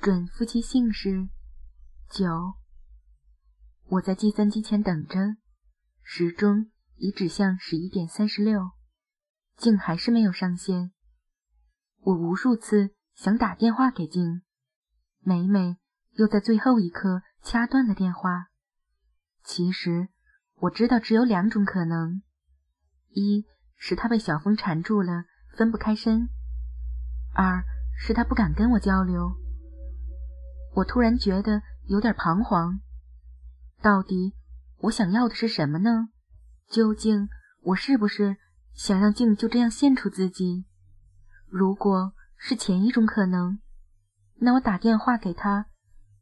准夫妻姓氏九。我在计算机前等着，时钟已指向十一点三十六，静还是没有上线。我无数次想打电话给静，每每又在最后一刻掐断了电话。其实我知道只有两种可能：一是他被小风缠住了，分不开身；二是他不敢跟我交流。我突然觉得有点彷徨，到底我想要的是什么呢？究竟我是不是想让静就这样献出自己？如果是前一种可能，那我打电话给他，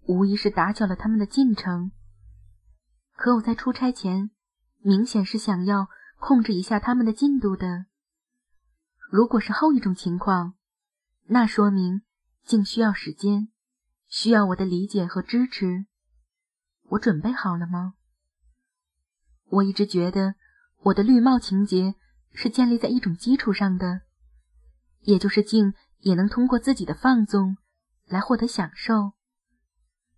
无疑是打搅了他们的进程。可我在出差前，明显是想要控制一下他们的进度的。如果是后一种情况，那说明竟需要时间，需要我的理解和支持。我准备好了吗？我一直觉得我的绿帽情节是建立在一种基础上的。也就是静也能通过自己的放纵来获得享受，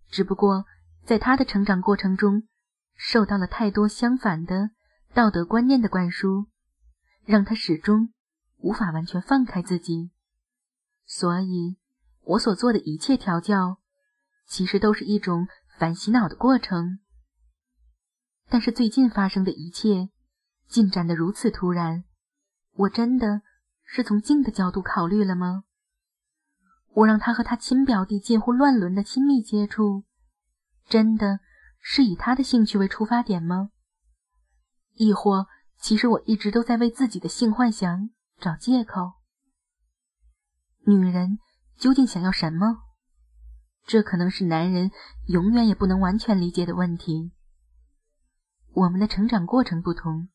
只不过在他的成长过程中受到了太多相反的道德观念的灌输，让他始终无法完全放开自己。所以，我所做的一切调教，其实都是一种反洗脑的过程。但是最近发生的一切进展的如此突然，我真的。是从静的角度考虑了吗？我让他和他亲表弟近乎乱伦的亲密接触，真的是以他的兴趣为出发点吗？亦或其实我一直都在为自己的性幻想找借口？女人究竟想要什么？这可能是男人永远也不能完全理解的问题。我们的成长过程不同，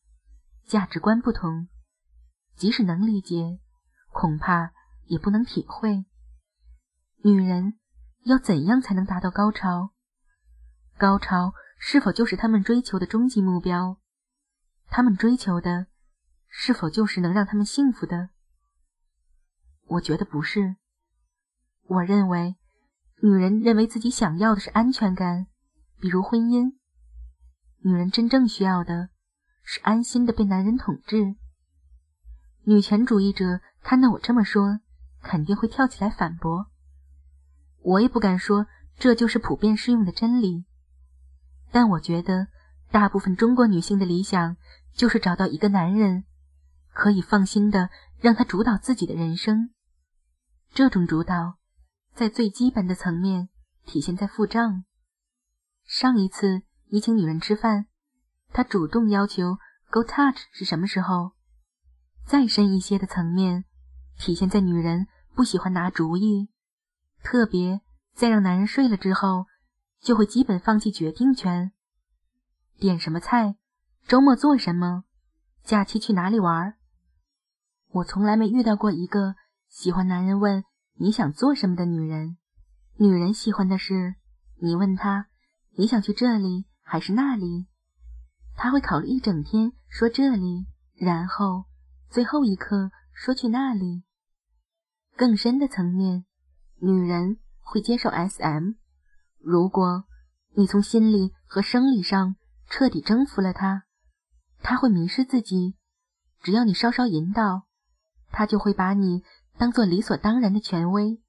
价值观不同。即使能理解，恐怕也不能体会。女人要怎样才能达到高潮？高潮是否就是他们追求的终极目标？他们追求的是否就是能让他们幸福的？我觉得不是。我认为，女人认为自己想要的是安全感，比如婚姻。女人真正需要的是安心的被男人统治。女权主义者看到我这么说，肯定会跳起来反驳。我也不敢说这就是普遍适用的真理，但我觉得大部分中国女性的理想就是找到一个男人，可以放心的让他主导自己的人生。这种主导，在最基本的层面体现在付账。上一次你请女人吃饭，她主动要求 go touch 是什么时候？再深一些的层面，体现在女人不喜欢拿主意，特别在让男人睡了之后，就会基本放弃决定权。点什么菜，周末做什么，假期去哪里玩？我从来没遇到过一个喜欢男人问你想做什么的女人。女人喜欢的是你问她你想去这里还是那里，她会考虑一整天，说这里，然后。最后一刻说去那里。更深的层面，女人会接受 S.M。如果你从心理和生理上彻底征服了她，她会迷失自己。只要你稍稍引导，她就会把你当做理所当然的权威。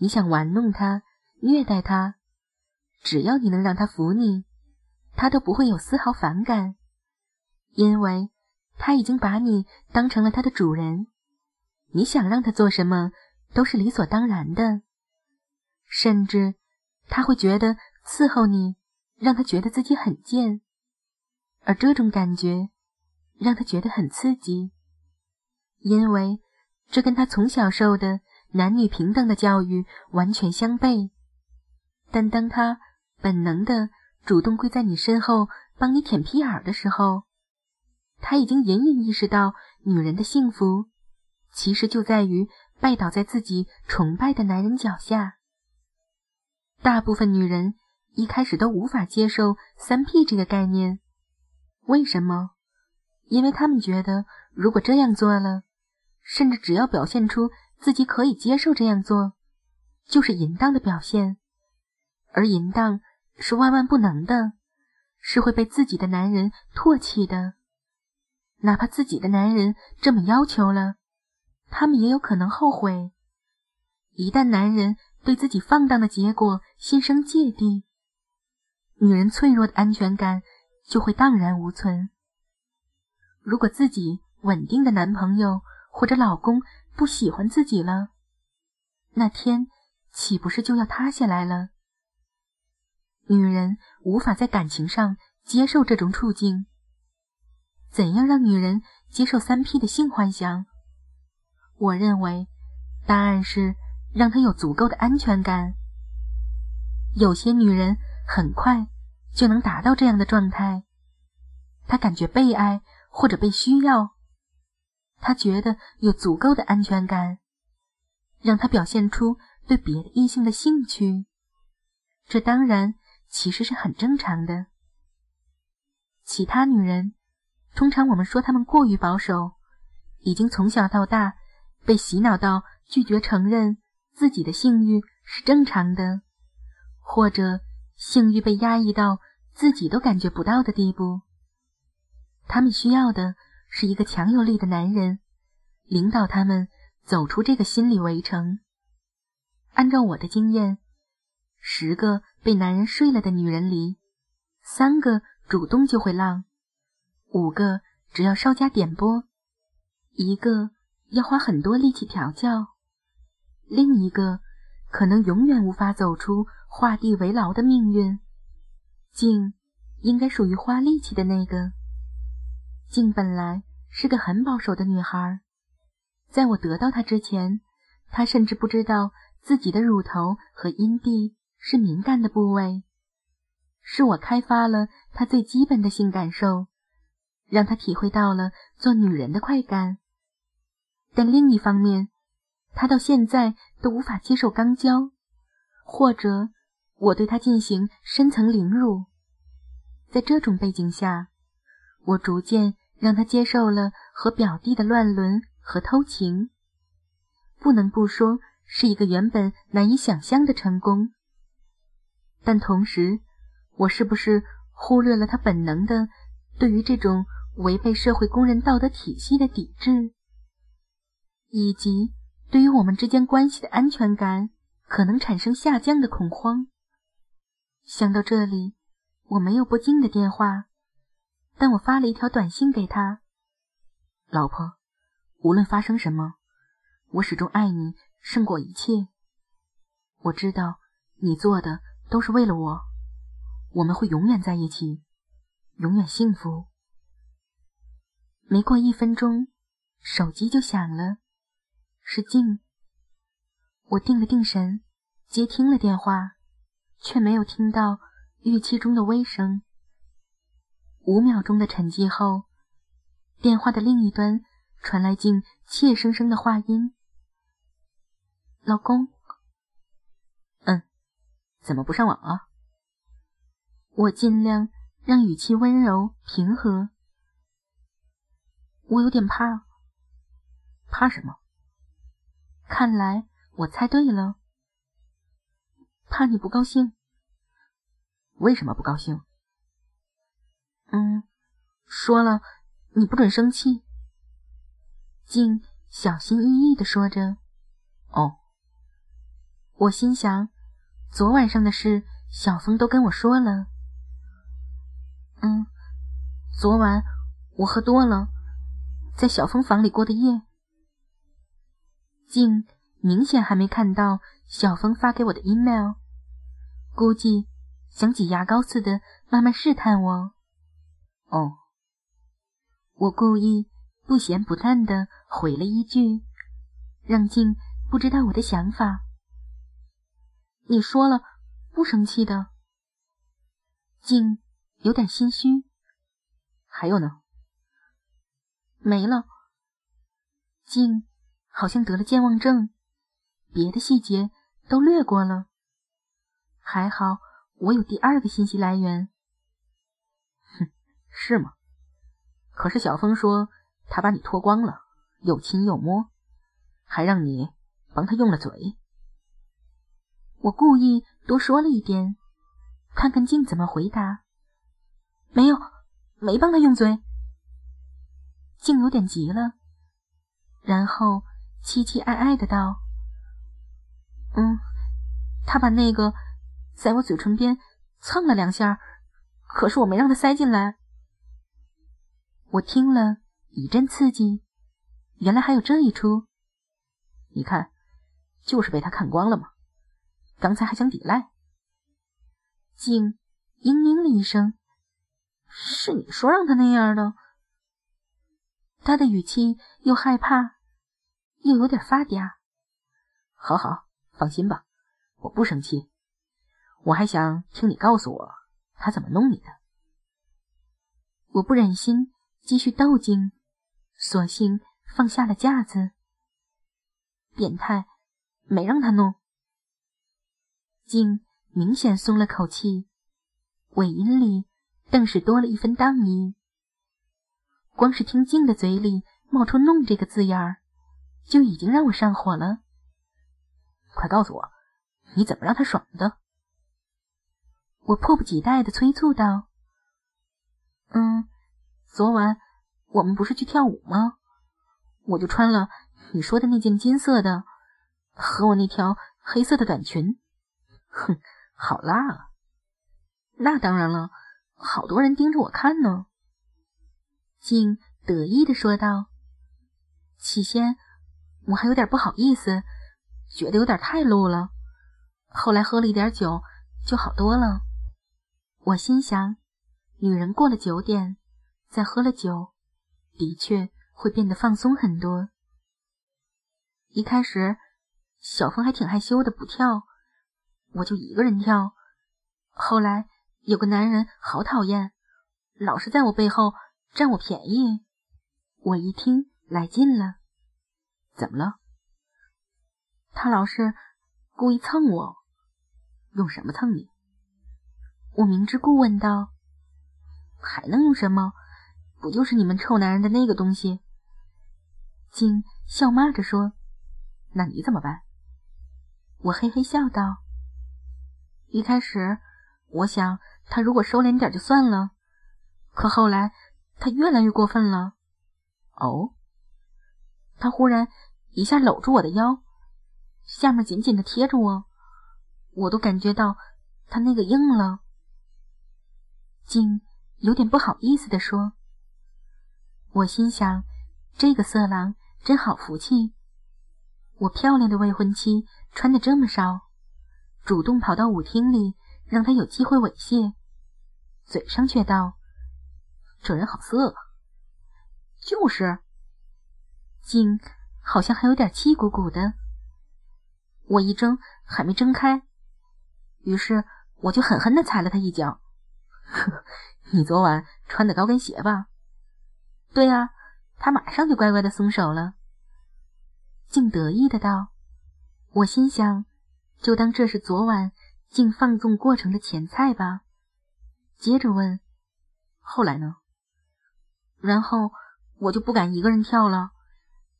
你想玩弄他、虐待他，只要你能让他服你，他都不会有丝毫反感，因为。他已经把你当成了他的主人，你想让他做什么都是理所当然的，甚至他会觉得伺候你让他觉得自己很贱，而这种感觉让他觉得很刺激，因为这跟他从小受的男女平等的教育完全相悖。但当他本能的主动跪在你身后帮你舔屁眼的时候，他已经隐隐意识到，女人的幸福其实就在于拜倒在自己崇拜的男人脚下。大部分女人一开始都无法接受三 P 这个概念，为什么？因为他们觉得，如果这样做了，甚至只要表现出自己可以接受这样做，就是淫荡的表现，而淫荡是万万不能的，是会被自己的男人唾弃的。哪怕自己的男人这么要求了，他们也有可能后悔。一旦男人对自己放荡的结果心生芥蒂，女人脆弱的安全感就会荡然无存。如果自己稳定的男朋友或者老公不喜欢自己了，那天岂不是就要塌下来了？女人无法在感情上接受这种处境。怎样让女人接受三 P 的性幻想？我认为答案是让她有足够的安全感。有些女人很快就能达到这样的状态，她感觉被爱或者被需要，他觉得有足够的安全感，让他表现出对别的异性的兴趣。这当然其实是很正常的。其他女人。通常我们说她们过于保守，已经从小到大被洗脑到拒绝承认自己的性欲是正常的，或者性欲被压抑到自己都感觉不到的地步。他们需要的是一个强有力的男人，领导他们走出这个心理围城。按照我的经验，十个被男人睡了的女人里，三个主动就会浪。五个只要稍加点拨，一个要花很多力气调教，另一个可能永远无法走出画地为牢的命运。静应该属于花力气的那个。静本来是个很保守的女孩，在我得到她之前，她甚至不知道自己的乳头和阴蒂是敏感的部位。是我开发了她最基本的性感受。让他体会到了做女人的快感，但另一方面，他到现在都无法接受肛交，或者我对他进行深层凌辱。在这种背景下，我逐渐让他接受了和表弟的乱伦和偷情。不能不说是一个原本难以想象的成功，但同时，我是不是忽略了他本能的对于这种？违背社会公认道德体系的抵制，以及对于我们之间关系的安全感可能产生下降的恐慌。想到这里，我没有拨静的电话，但我发了一条短信给他：“老婆，无论发生什么，我始终爱你胜过一切。我知道你做的都是为了我，我们会永远在一起，永远幸福。”没过一分钟，手机就响了，是静。我定了定神，接听了电话，却没有听到预期中的微声。五秒钟的沉寂后，电话的另一端传来静怯生生的话音：“老公，嗯，怎么不上网啊？”我尽量让语气温柔平和。我有点怕，怕什么？看来我猜对了，怕你不高兴。为什么不高兴？嗯，说了你不准生气。静小心翼翼的说着。哦，我心想，昨晚上的事小峰都跟我说了。嗯，昨晚我喝多了。在小峰房里过的夜，静明显还没看到小峰发给我的 email，估计想挤牙膏似的慢慢试探我。哦，我故意不咸不淡的回了一句，让静不知道我的想法。你说了不生气的，静有点心虚。还有呢？没了，静好像得了健忘症，别的细节都略过了。还好我有第二个信息来源。是吗？可是小峰说他把你脱光了，又亲又摸，还让你帮他用了嘴。我故意多说了一点，看看静怎么回答。没有，没帮他用嘴。静有点急了，然后凄凄哀哀的道：“嗯，他把那个在我嘴唇边蹭了两下，可是我没让他塞进来。”我听了一阵刺激，原来还有这一出。你看，就是被他看光了吗？刚才还想抵赖。静嘤嘤了一声：“是你说让他那样的。”他的语气又害怕，又有点发嗲。好好，放心吧，我不生气。我还想听你告诉我他怎么弄你的。我不忍心。继续斗劲，索性放下了架子。变态，没让他弄。静明显松了口气，尾音里更是多了一分荡意。光是听静的嘴里冒出“弄”这个字眼儿，就已经让我上火了。快告诉我，你怎么让他爽的？我迫不及待的催促道：“嗯。”昨晚我们不是去跳舞吗？我就穿了你说的那件金色的，和我那条黑色的短裙。哼，好辣啊！那当然了，好多人盯着我看呢。静得意的说道。起先我还有点不好意思，觉得有点太露了。后来喝了一点酒，就好多了。我心想，女人过了九点。再喝了酒，的确会变得放松很多。一开始，小峰还挺害羞的，不跳，我就一个人跳。后来有个男人好讨厌，老是在我背后占我便宜。我一听来劲了，怎么了？他老是故意蹭我，用什么蹭你？我明知故问道：“还能用什么？”不就是你们臭男人的那个东西？金笑骂着说：“那你怎么办？”我嘿嘿笑道：“一开始我想他如果收敛点就算了，可后来他越来越过分了。哦，他忽然一下搂住我的腰，下面紧紧的贴着我，我都感觉到他那个硬了。”金有点不好意思的说。我心想，这个色狼真好福气。我漂亮的未婚妻穿的这么少，主动跑到舞厅里，让他有机会猥亵，嘴上却道：“这人好色。”就是，竟好像还有点气鼓鼓的。我一睁还没睁开，于是我就狠狠的踩了他一脚。你昨晚穿的高跟鞋吧？对呀，他马上就乖乖的松手了，竟得意的道：“我心想，就当这是昨晚竟放纵过程的前菜吧。”接着问：“后来呢？”然后我就不敢一个人跳了，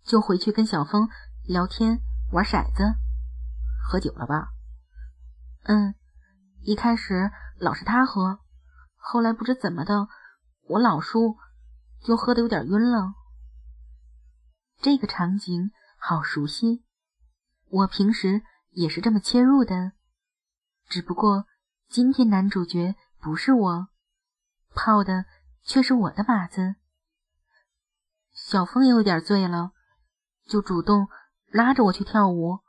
就回去跟小峰聊天、玩骰子、喝酒了吧？嗯，一开始老是他喝，后来不知怎么的，我老输。就喝的有点晕了。这个场景好熟悉，我平时也是这么切入的，只不过今天男主角不是我，泡的却是我的马子。小峰也有点醉了，就主动拉着我去跳舞。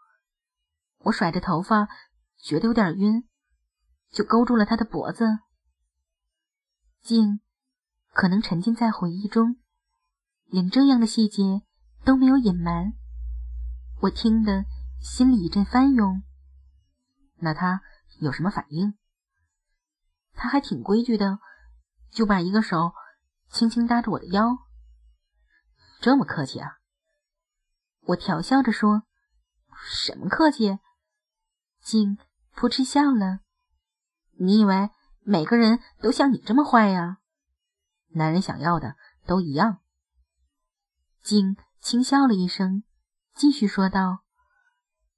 我甩着头发，觉得有点晕，就勾住了他的脖子。静。可能沉浸在回忆中，连这样的细节都没有隐瞒。我听得心里一阵翻涌。那他有什么反应？他还挺规矩的，就把一个手轻轻搭着我的腰。这么客气啊？我调笑着说：“什么客气？”静扑哧笑了。你以为每个人都像你这么坏呀？男人想要的都一样。静轻笑了一声，继续说道：“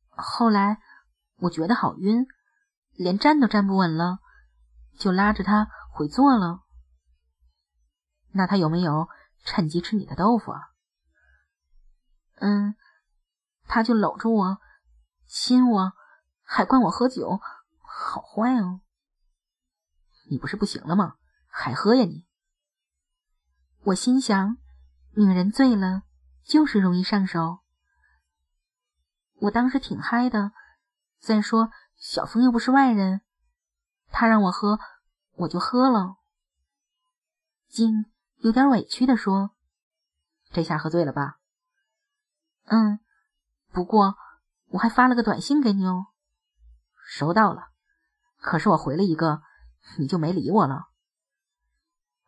后来我觉得好晕，连站都站不稳了，就拉着他回座了。那他有没有趁机吃你的豆腐啊？嗯，他就搂着我，亲我，还灌我喝酒，好坏哦！你不是不行了吗？还喝呀你？我心想，女人醉了就是容易上手。我当时挺嗨的，再说小峰又不是外人，他让我喝，我就喝了。静有点委屈的说：“这下喝醉了吧？”“嗯，不过我还发了个短信给你哦。”“收到了，可是我回了一个，你就没理我了。”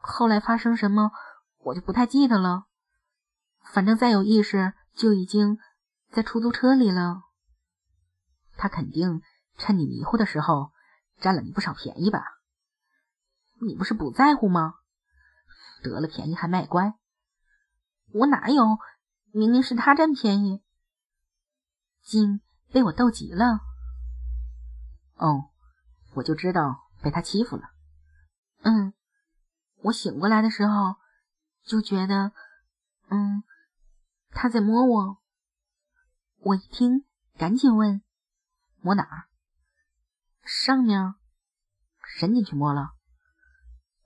后来发生什么，我就不太记得了。反正再有意识，就已经在出租车里了。他肯定趁你迷糊的时候占了你不少便宜吧？你不是不在乎吗？得了便宜还卖乖？我哪有？明明是他占便宜。金被我逗急了。哦，我就知道被他欺负了。嗯。我醒过来的时候，就觉得，嗯，他在摸我。我一听，赶紧问：“摸哪儿？”上面，伸进去摸了。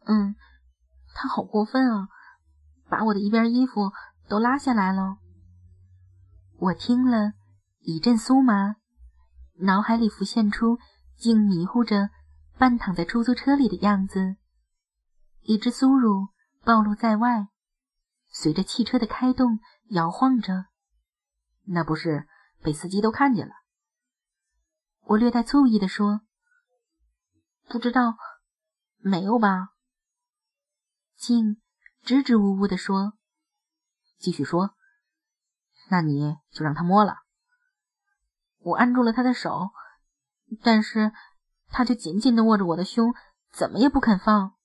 嗯，他好过分啊，把我的一边衣服都拉下来了。我听了一阵酥麻，脑海里浮现出竟迷糊着半躺在出租车里的样子。一只酥乳暴露在外，随着汽车的开动摇晃着。那不是被司机都看见了？我略带醋意的说：“不知道，没有吧？”静支支吾吾的说：“继续说，那你就让他摸了。”我按住了他的手，但是他就紧紧的握着我的胸，怎么也不肯放。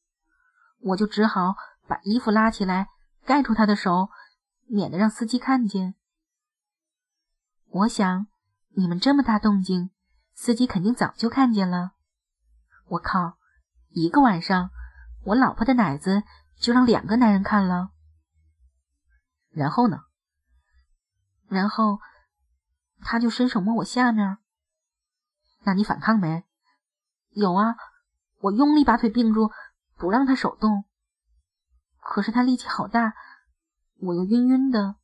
我就只好把衣服拉起来盖住他的手，免得让司机看见。我想，你们这么大动静，司机肯定早就看见了。我靠，一个晚上，我老婆的奶子就让两个男人看了。然后呢？然后他就伸手摸我下面。那你反抗没？有啊，我用力把腿并住。不让他手动，可是他力气好大，我又晕晕的。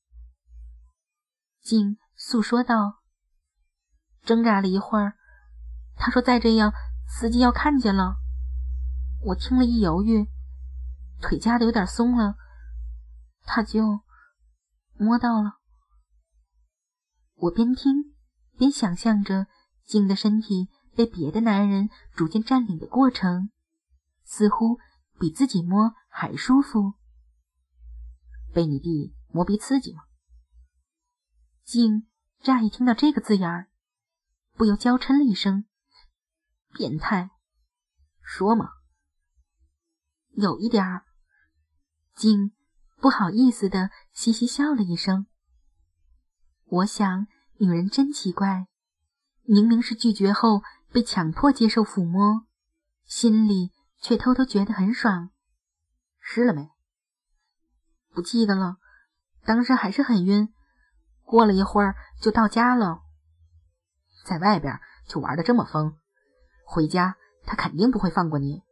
静诉说道：“挣扎了一会儿，他说再这样，司机要看见了。”我听了一犹豫，腿夹的有点松了，他就摸到了。我边听边想象着静的身体被别的男人逐渐占领的过程，似乎。比自己摸还舒服，被你弟磨鼻刺激吗？静乍一听到这个字眼儿，不由娇嗔了一声：“变态！”说嘛，有一点儿。静不好意思的嘻嘻笑了一声。我想，女人真奇怪，明明是拒绝后被强迫接受抚摸，心里。却偷偷觉得很爽，湿了没？不记得了，当时还是很晕。过了一会儿就到家了，在外边就玩的这么疯，回家他肯定不会放过你。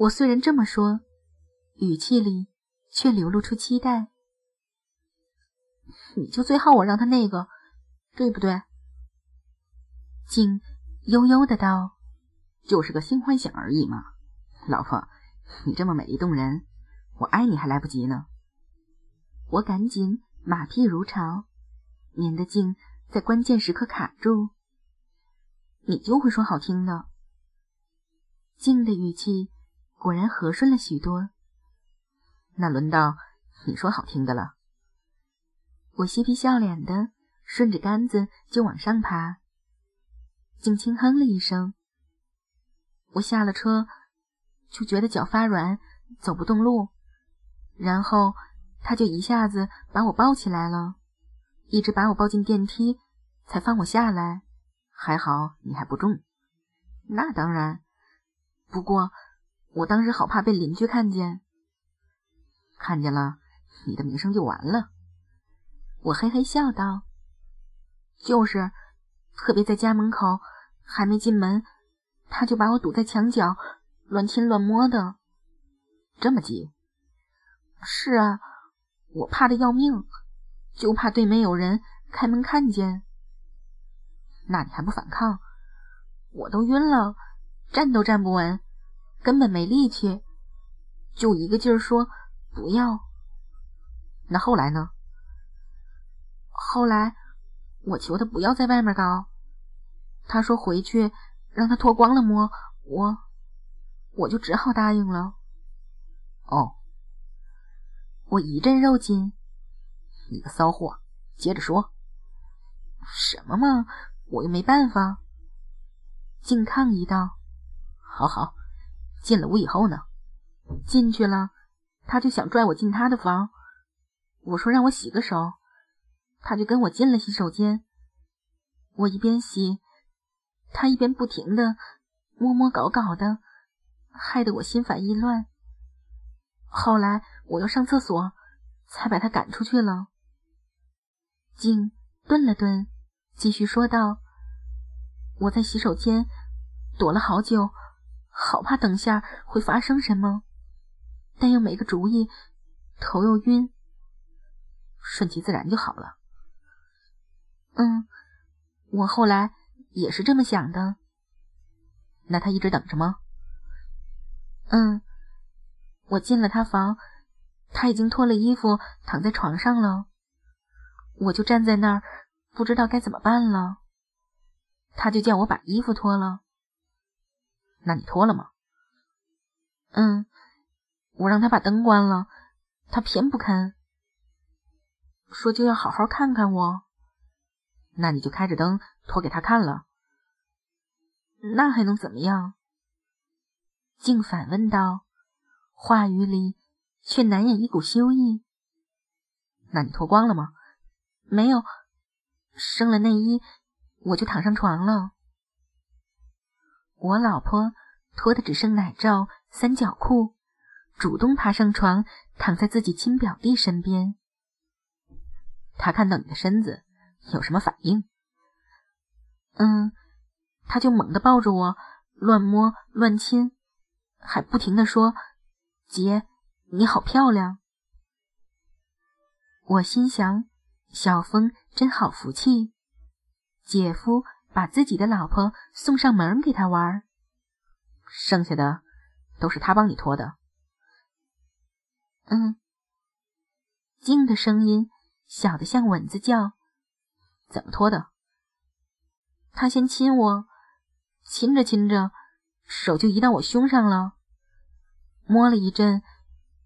我虽然这么说，语气里却流露出期待。你就最好我让他那个，对不对？静悠悠的道。就是个新幻想而已嘛，老婆，你这么美丽动人，我爱你还来不及呢。我赶紧马屁如潮，免得静在关键时刻卡住。你就会说好听的。静的语气果然和顺了许多。那轮到你说好听的了。我嬉皮笑脸的顺着杆子就往上爬。静轻哼了一声。我下了车，就觉得脚发软，走不动路。然后他就一下子把我抱起来了，一直把我抱进电梯，才放我下来，还好你还不重。那当然，不过我当时好怕被邻居看见。看见了，你的名声就完了。我嘿嘿笑道：“就是，特别在家门口，还没进门，他就把我堵在墙角，乱亲乱摸的。这么急？是啊，我怕的要命，就怕对面有人开门看见。那你还不反抗？我都晕了，站都站不稳，根本没力气，就一个劲儿说不要。那后来呢？”后来，我求他不要在外面搞。他说回去让他脱光了摸我，我就只好答应了。哦，我一阵肉紧。你个骚货，接着说。什么嘛，我又没办法。靖抗议道：“好好，进了屋以后呢？进去了，他就想拽我进他的房。我说让我洗个手。”他就跟我进了洗手间，我一边洗，他一边不停的摸摸搞搞的，害得我心烦意乱。后来我又上厕所，才把他赶出去了。静顿了顿，继续说道：“我在洗手间躲了好久，好怕等下会发生什么，但又没个主意，头又晕，顺其自然就好了。”嗯，我后来也是这么想的。那他一直等着吗？嗯，我进了他房，他已经脱了衣服躺在床上了，我就站在那儿，不知道该怎么办了。他就叫我把衣服脱了。那你脱了吗？嗯，我让他把灯关了，他偏不肯，说就要好好看看我。那你就开着灯脱给他看了，那还能怎么样？竟反问道，话语里却难掩一股羞意。那你脱光了吗？没有，生了内衣，我就躺上床了。我老婆脱的只剩奶罩、三角裤，主动爬上床，躺在自己亲表弟身边。他看到你的身子。有什么反应？嗯，他就猛地抱着我，乱摸乱亲，还不停的说：“姐，你好漂亮。”我心想，小峰真好福气，姐夫把自己的老婆送上门给他玩，剩下的都是他帮你脱的。嗯，静的声音小的像蚊子叫。怎么脱的？他先亲我，亲着亲着，手就移到我胸上了。摸了一阵，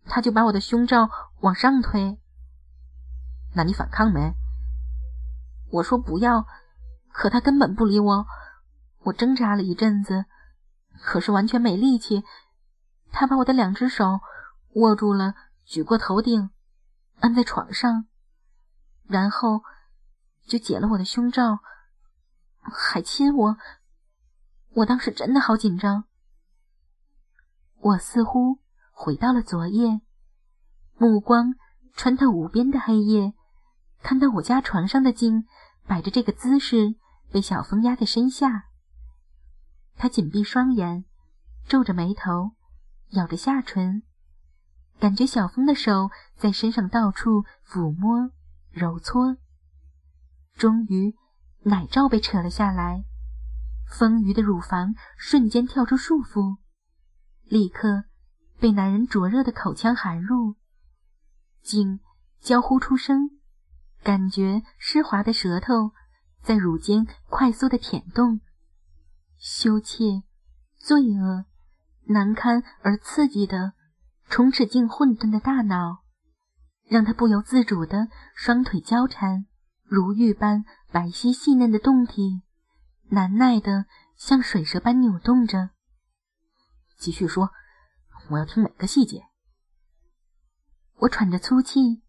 他就把我的胸罩往上推。那你反抗没？我说不要，可他根本不理我。我挣扎了一阵子，可是完全没力气。他把我的两只手握住了，举过头顶，按在床上，然后。就解了我的胸罩，还亲我。我当时真的好紧张。我似乎回到了昨夜，目光穿透无边的黑夜，看到我家床上的镜摆着这个姿势，被小风压在身下。他紧闭双眼，皱着眉头，咬着下唇，感觉小风的手在身上到处抚摸、揉搓。终于，奶罩被扯了下来，丰腴的乳房瞬间跳出束缚，立刻被男人灼热的口腔含入。竟娇呼出声，感觉湿滑的舌头在乳间快速的舔动，羞怯、罪恶、难堪而刺激的充斥进混沌的大脑，让他不由自主的双腿交缠。如玉般白皙细嫩的胴体，难耐的像水蛇般扭动着。继续说，我要听每个细节。我喘着粗气，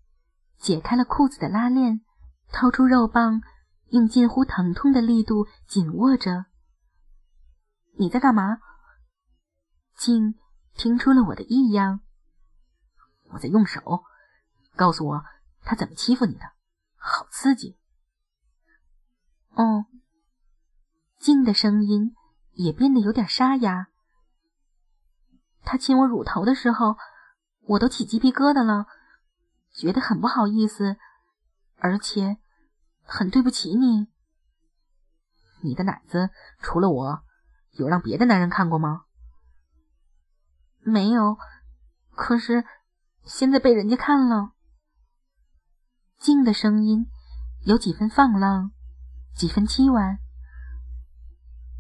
解开了裤子的拉链，掏出肉棒，用近乎疼痛的力度紧握着。你在干嘛？静听出了我的异样。我在用手。告诉我，他怎么欺负你的？好刺激。哦。静的声音也变得有点沙哑。他亲我乳头的时候，我都起鸡皮疙瘩了，觉得很不好意思，而且很对不起你。你的奶子除了我，有让别的男人看过吗？没有，可是现在被人家看了。静的声音有几分放浪，几分凄婉。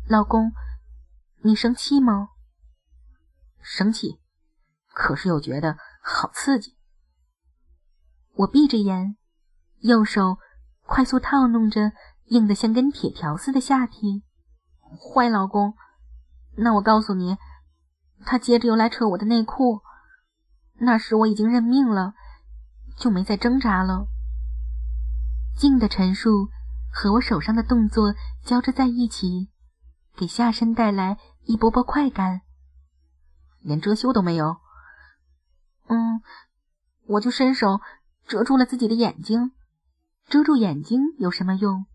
老公，你生气吗？生气，可是又觉得好刺激。我闭着眼，右手快速套弄着硬得像根铁条似的下体。坏老公，那我告诉你，他接着又来扯我的内裤。那时我已经认命了，就没再挣扎了。静的陈述和我手上的动作交织在一起，给下身带来一波波快感。连遮羞都没有。嗯，我就伸手遮住了自己的眼睛。遮住眼睛有什么用？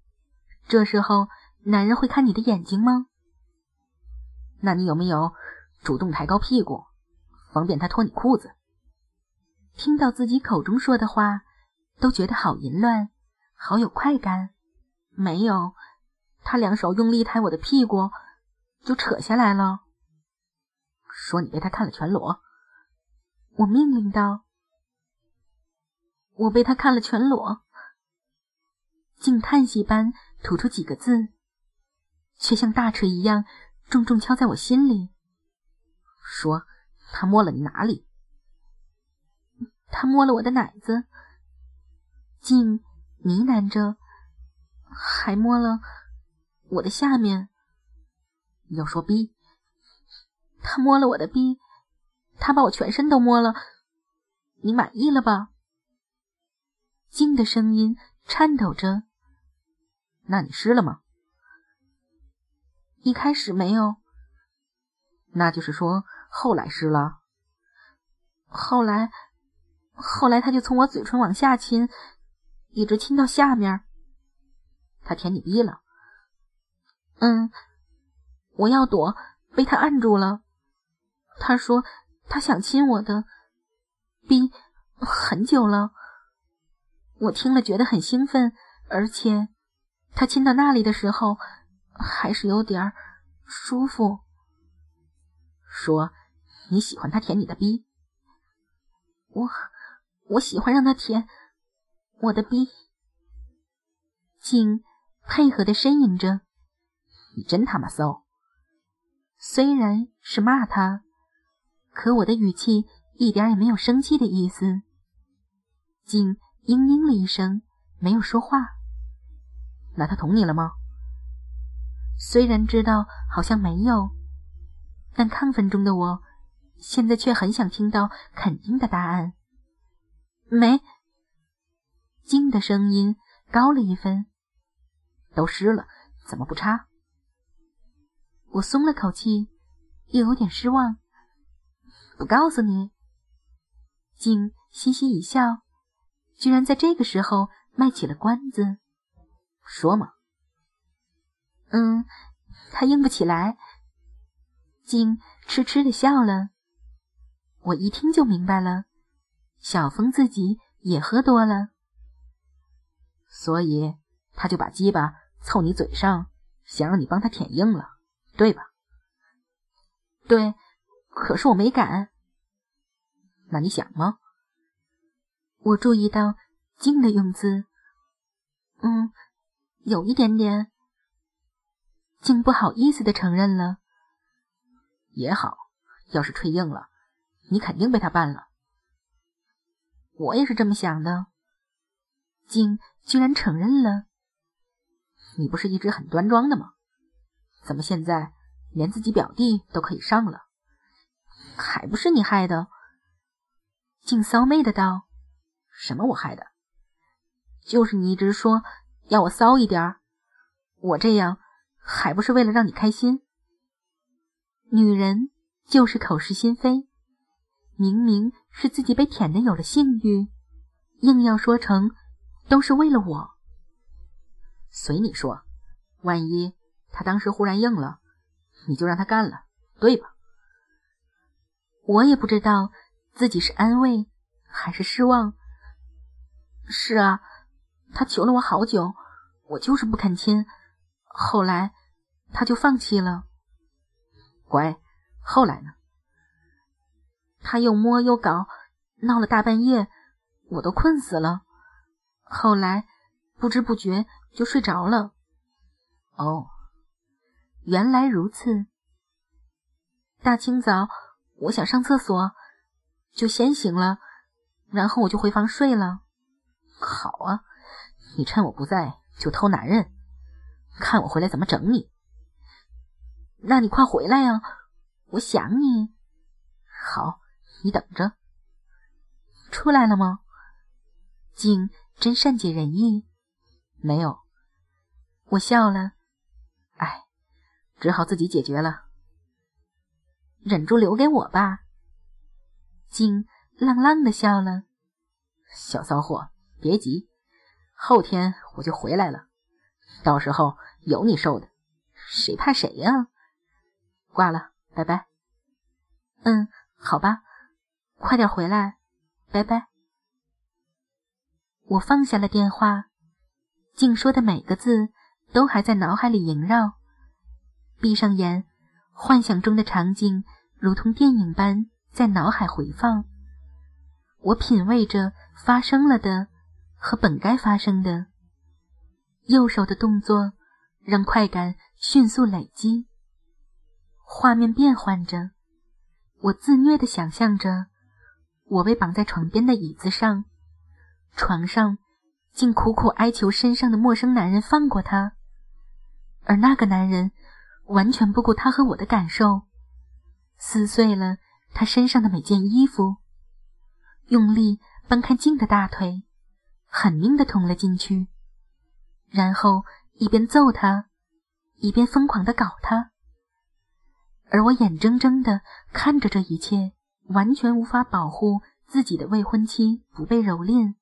这时候男人会看你的眼睛吗？那你有没有主动抬高屁股，方便他脱你裤子？听到自己口中说的话，都觉得好淫乱，好有快感。没有，他两手用力抬我的屁股，就扯下来了。说你被他看了全裸，我命令道：“我被他看了全裸。”竟叹息般吐出几个字，却像大锤一样重重敲在我心里。说他摸了你哪里？他摸了我的奶子。竟呢喃着，还摸了我的下面。要说逼。他摸了我的逼，他把我全身都摸了，你满意了吧？静的声音颤抖着。那你湿了吗？一开始没有。那就是说后来湿了。后来，后来他就从我嘴唇往下亲，一直亲到下面。他舔你逼了。嗯，我要躲，被他按住了。他说：“他想亲我的逼很久了。”我听了觉得很兴奋，而且他亲到那里的时候还是有点舒服。说：“你喜欢他舔你的逼？”我我喜欢让他舔我的逼。静配合的呻吟着：“你真他妈骚！”虽然是骂他。可我的语气一点也没有生气的意思，竟嘤嘤了一声，没有说话。那他捅你了吗？虽然知道好像没有，但亢奋中的我现在却很想听到肯定的答案。没。静的声音高了一分。都湿了，怎么不擦？我松了口气，又有点失望。不告诉你，静嘻嘻一笑，居然在这个时候卖起了关子。说嘛。嗯，他硬不起来。静痴痴的笑了。我一听就明白了，小峰自己也喝多了，所以他就把鸡巴凑你嘴上，想让你帮他舔硬了，对吧？对，可是我没敢。那你想吗？我注意到静的用字，嗯，有一点点。静不好意思的承认了。也好，要是吹硬了，你肯定被他办了。我也是这么想的。静居然承认了。你不是一直很端庄的吗？怎么现在连自己表弟都可以上了？还不是你害的。静骚媚的道：“什么我害的？就是你一直说要我骚一点，我这样还不是为了让你开心？女人就是口是心非，明明是自己被舔的有了性欲，硬要说成都是为了我。随你说，万一他当时忽然硬了，你就让他干了，对吧？我也不知道自己是安慰还是失望。是啊，他求了我好久，我就是不肯亲，后来他就放弃了。乖，后来呢？他又摸又搞，闹了大半夜，我都困死了。后来不知不觉就睡着了。哦，原来如此。大清早，我想上厕所，就先醒了，然后我就回房睡了。好啊，你趁我不在就偷男人，看我回来怎么整你。那你快回来呀，我想你。好，你等着。出来了吗？景真善解人意。没有。我笑了。只好自己解决了。忍住留给我吧。景浪浪的笑了。小骚货。别急，后天我就回来了，到时候有你受的，谁怕谁呀？挂了，拜拜。嗯，好吧，快点回来，拜拜。我放下了电话，静说的每个字都还在脑海里萦绕。闭上眼，幻想中的场景如同电影般在脑海回放。我品味着发生了的。和本该发生的，右手的动作让快感迅速累积。画面变换着，我自虐的想象着，我被绑在床边的椅子上，床上竟苦苦哀求身上的陌生男人放过他，而那个男人完全不顾他和我的感受，撕碎了他身上的每件衣服，用力掰开静的大腿。狠命的捅了进去，然后一边揍他，一边疯狂的搞他，而我眼睁睁的看着这一切，完全无法保护自己的未婚妻不被蹂躏，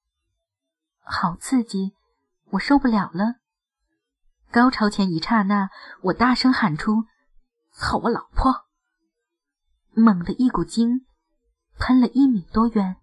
好刺激，我受不了了。高潮前一刹那，我大声喊出：“操我老婆！”猛地一股精喷了一米多远。